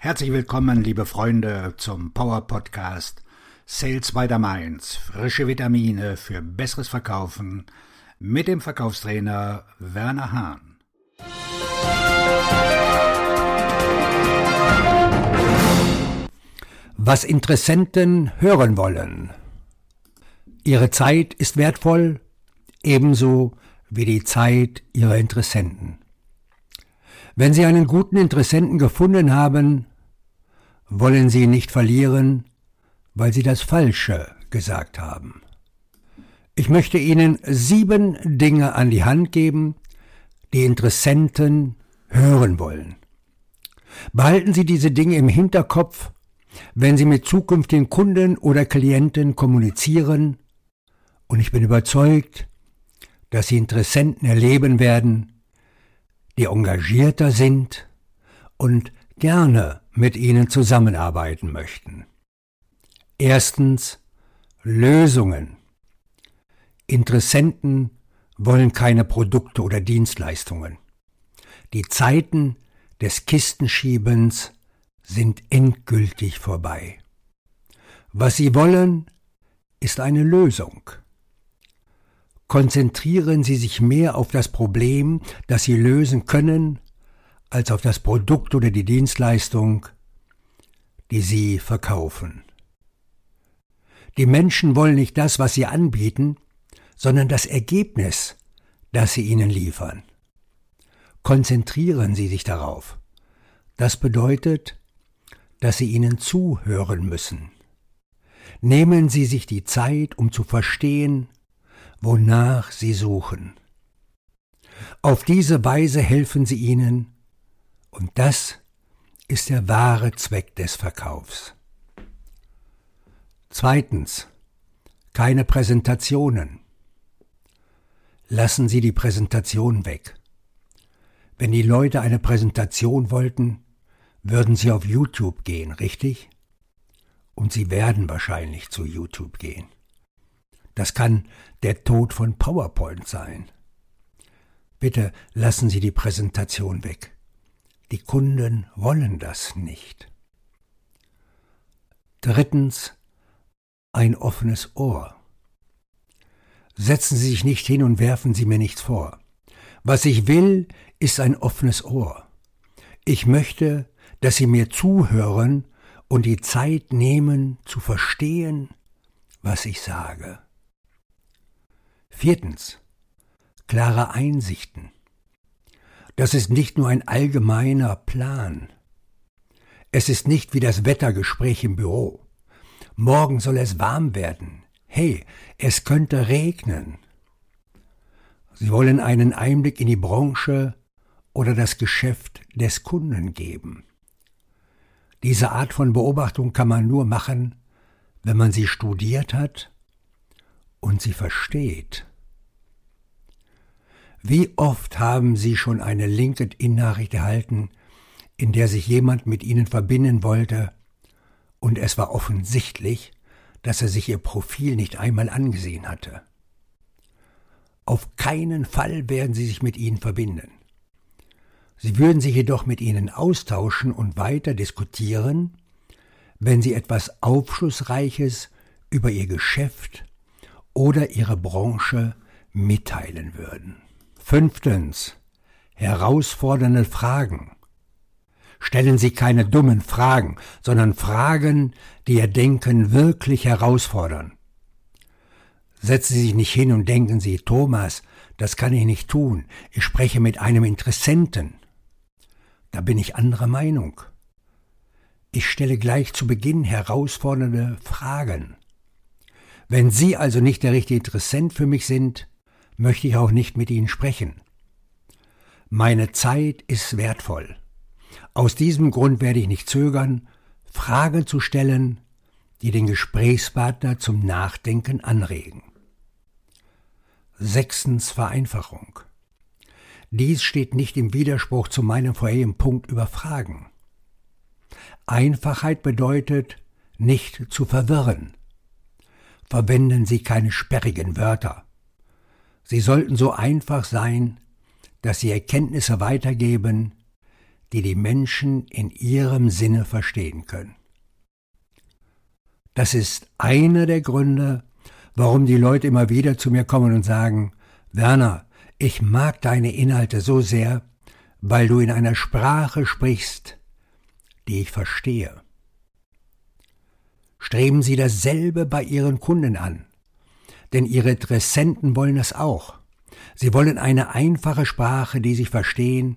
Herzlich willkommen, liebe Freunde, zum Power Podcast Sales by the Mainz. Frische Vitamine für besseres Verkaufen mit dem Verkaufstrainer Werner Hahn. Was Interessenten hören wollen. Ihre Zeit ist wertvoll, ebenso wie die Zeit Ihrer Interessenten. Wenn Sie einen guten Interessenten gefunden haben, wollen Sie ihn nicht verlieren, weil Sie das Falsche gesagt haben. Ich möchte Ihnen sieben Dinge an die Hand geben, die Interessenten hören wollen. Behalten Sie diese Dinge im Hinterkopf, wenn Sie mit zukünftigen Kunden oder Klienten kommunizieren, und ich bin überzeugt, dass Sie Interessenten erleben werden, die engagierter sind und gerne mit ihnen zusammenarbeiten möchten. Erstens Lösungen. Interessenten wollen keine Produkte oder Dienstleistungen. Die Zeiten des Kistenschiebens sind endgültig vorbei. Was sie wollen, ist eine Lösung konzentrieren Sie sich mehr auf das Problem, das Sie lösen können, als auf das Produkt oder die Dienstleistung, die Sie verkaufen. Die Menschen wollen nicht das, was Sie anbieten, sondern das Ergebnis, das Sie ihnen liefern. Konzentrieren Sie sich darauf. Das bedeutet, dass Sie ihnen zuhören müssen. Nehmen Sie sich die Zeit, um zu verstehen, wonach sie suchen. Auf diese Weise helfen sie ihnen, und das ist der wahre Zweck des Verkaufs. Zweitens. Keine Präsentationen. Lassen Sie die Präsentation weg. Wenn die Leute eine Präsentation wollten, würden sie auf YouTube gehen, richtig? Und sie werden wahrscheinlich zu YouTube gehen. Das kann der Tod von PowerPoint sein. Bitte lassen Sie die Präsentation weg. Die Kunden wollen das nicht. Drittens ein offenes Ohr. Setzen Sie sich nicht hin und werfen Sie mir nichts vor. Was ich will, ist ein offenes Ohr. Ich möchte, dass Sie mir zuhören und die Zeit nehmen zu verstehen, was ich sage. Viertens. Klare Einsichten. Das ist nicht nur ein allgemeiner Plan. Es ist nicht wie das Wettergespräch im Büro. Morgen soll es warm werden. Hey, es könnte regnen. Sie wollen einen Einblick in die Branche oder das Geschäft des Kunden geben. Diese Art von Beobachtung kann man nur machen, wenn man sie studiert hat und sie versteht. Wie oft haben Sie schon eine LinkedIn-Nachricht erhalten, in der sich jemand mit Ihnen verbinden wollte, und es war offensichtlich, dass er sich Ihr Profil nicht einmal angesehen hatte. Auf keinen Fall werden Sie sich mit Ihnen verbinden. Sie würden sich jedoch mit Ihnen austauschen und weiter diskutieren, wenn Sie etwas Aufschlussreiches über Ihr Geschäft oder Ihre Branche mitteilen würden. Fünftens. Herausfordernde Fragen. Stellen Sie keine dummen Fragen, sondern Fragen, die Ihr Denken wirklich herausfordern. Setzen Sie sich nicht hin und denken Sie, Thomas, das kann ich nicht tun, ich spreche mit einem Interessenten. Da bin ich anderer Meinung. Ich stelle gleich zu Beginn herausfordernde Fragen. Wenn Sie also nicht der richtige Interessent für mich sind, möchte ich auch nicht mit Ihnen sprechen. Meine Zeit ist wertvoll. Aus diesem Grund werde ich nicht zögern, Fragen zu stellen, die den Gesprächspartner zum Nachdenken anregen. Sechstens Vereinfachung. Dies steht nicht im Widerspruch zu meinem vorherigen Punkt über Fragen. Einfachheit bedeutet, nicht zu verwirren. Verwenden Sie keine sperrigen Wörter. Sie sollten so einfach sein, dass sie Erkenntnisse weitergeben, die die Menschen in ihrem Sinne verstehen können. Das ist einer der Gründe, warum die Leute immer wieder zu mir kommen und sagen, Werner, ich mag deine Inhalte so sehr, weil du in einer Sprache sprichst, die ich verstehe. Streben Sie dasselbe bei Ihren Kunden an, denn Ihre Interessenten wollen das auch. Sie wollen eine einfache Sprache, die sich verstehen,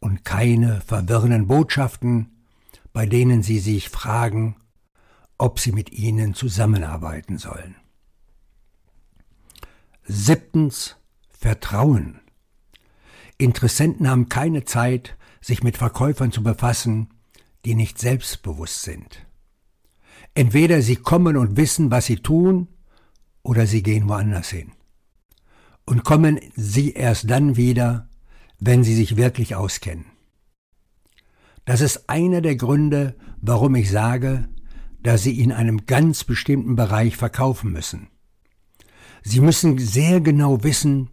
und keine verwirrenden Botschaften, bei denen Sie sich fragen, ob Sie mit ihnen zusammenarbeiten sollen. Siebtens Vertrauen. Interessenten haben keine Zeit, sich mit Verkäufern zu befassen, die nicht selbstbewusst sind. Entweder sie kommen und wissen, was sie tun, oder sie gehen woanders hin. Und kommen sie erst dann wieder, wenn sie sich wirklich auskennen. Das ist einer der Gründe, warum ich sage, dass sie in einem ganz bestimmten Bereich verkaufen müssen. Sie müssen sehr genau wissen,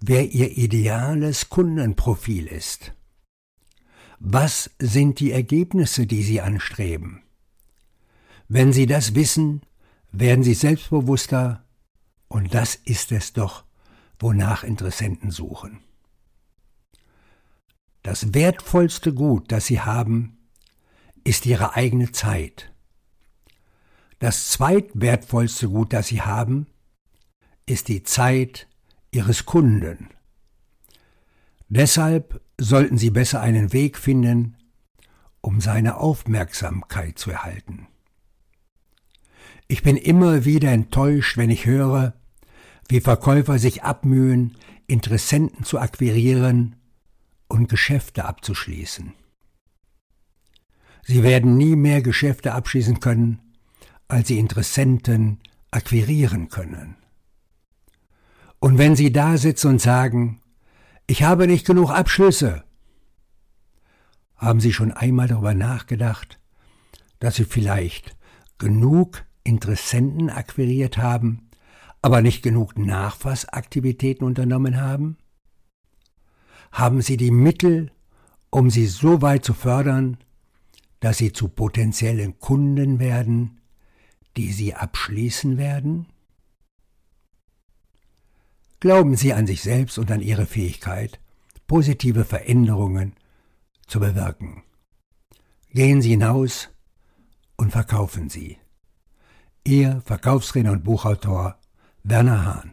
wer Ihr ideales Kundenprofil ist. Was sind die Ergebnisse, die Sie anstreben? Wenn Sie das wissen, werden Sie selbstbewusster, und das ist es doch, wonach Interessenten suchen. Das wertvollste Gut, das Sie haben, ist Ihre eigene Zeit. Das zweitwertvollste Gut, das Sie haben, ist die Zeit ihres Kunden. Deshalb sollten Sie besser einen Weg finden, um seine Aufmerksamkeit zu erhalten. Ich bin immer wieder enttäuscht, wenn ich höre, wie Verkäufer sich abmühen, Interessenten zu akquirieren und Geschäfte abzuschließen. Sie werden nie mehr Geschäfte abschließen können, als sie Interessenten akquirieren können. Und wenn Sie da sitzen und sagen, ich habe nicht genug Abschlüsse, haben Sie schon einmal darüber nachgedacht, dass Sie vielleicht genug Interessenten akquiriert haben, aber nicht genug Nachfassaktivitäten unternommen haben? Haben Sie die Mittel, um sie so weit zu fördern, dass sie zu potenziellen Kunden werden, die Sie abschließen werden? Glauben Sie an sich selbst und an Ihre Fähigkeit, positive Veränderungen zu bewirken. Gehen Sie hinaus und verkaufen Sie. Ihr Verkaufstrainer und Buchautor Werner Hahn.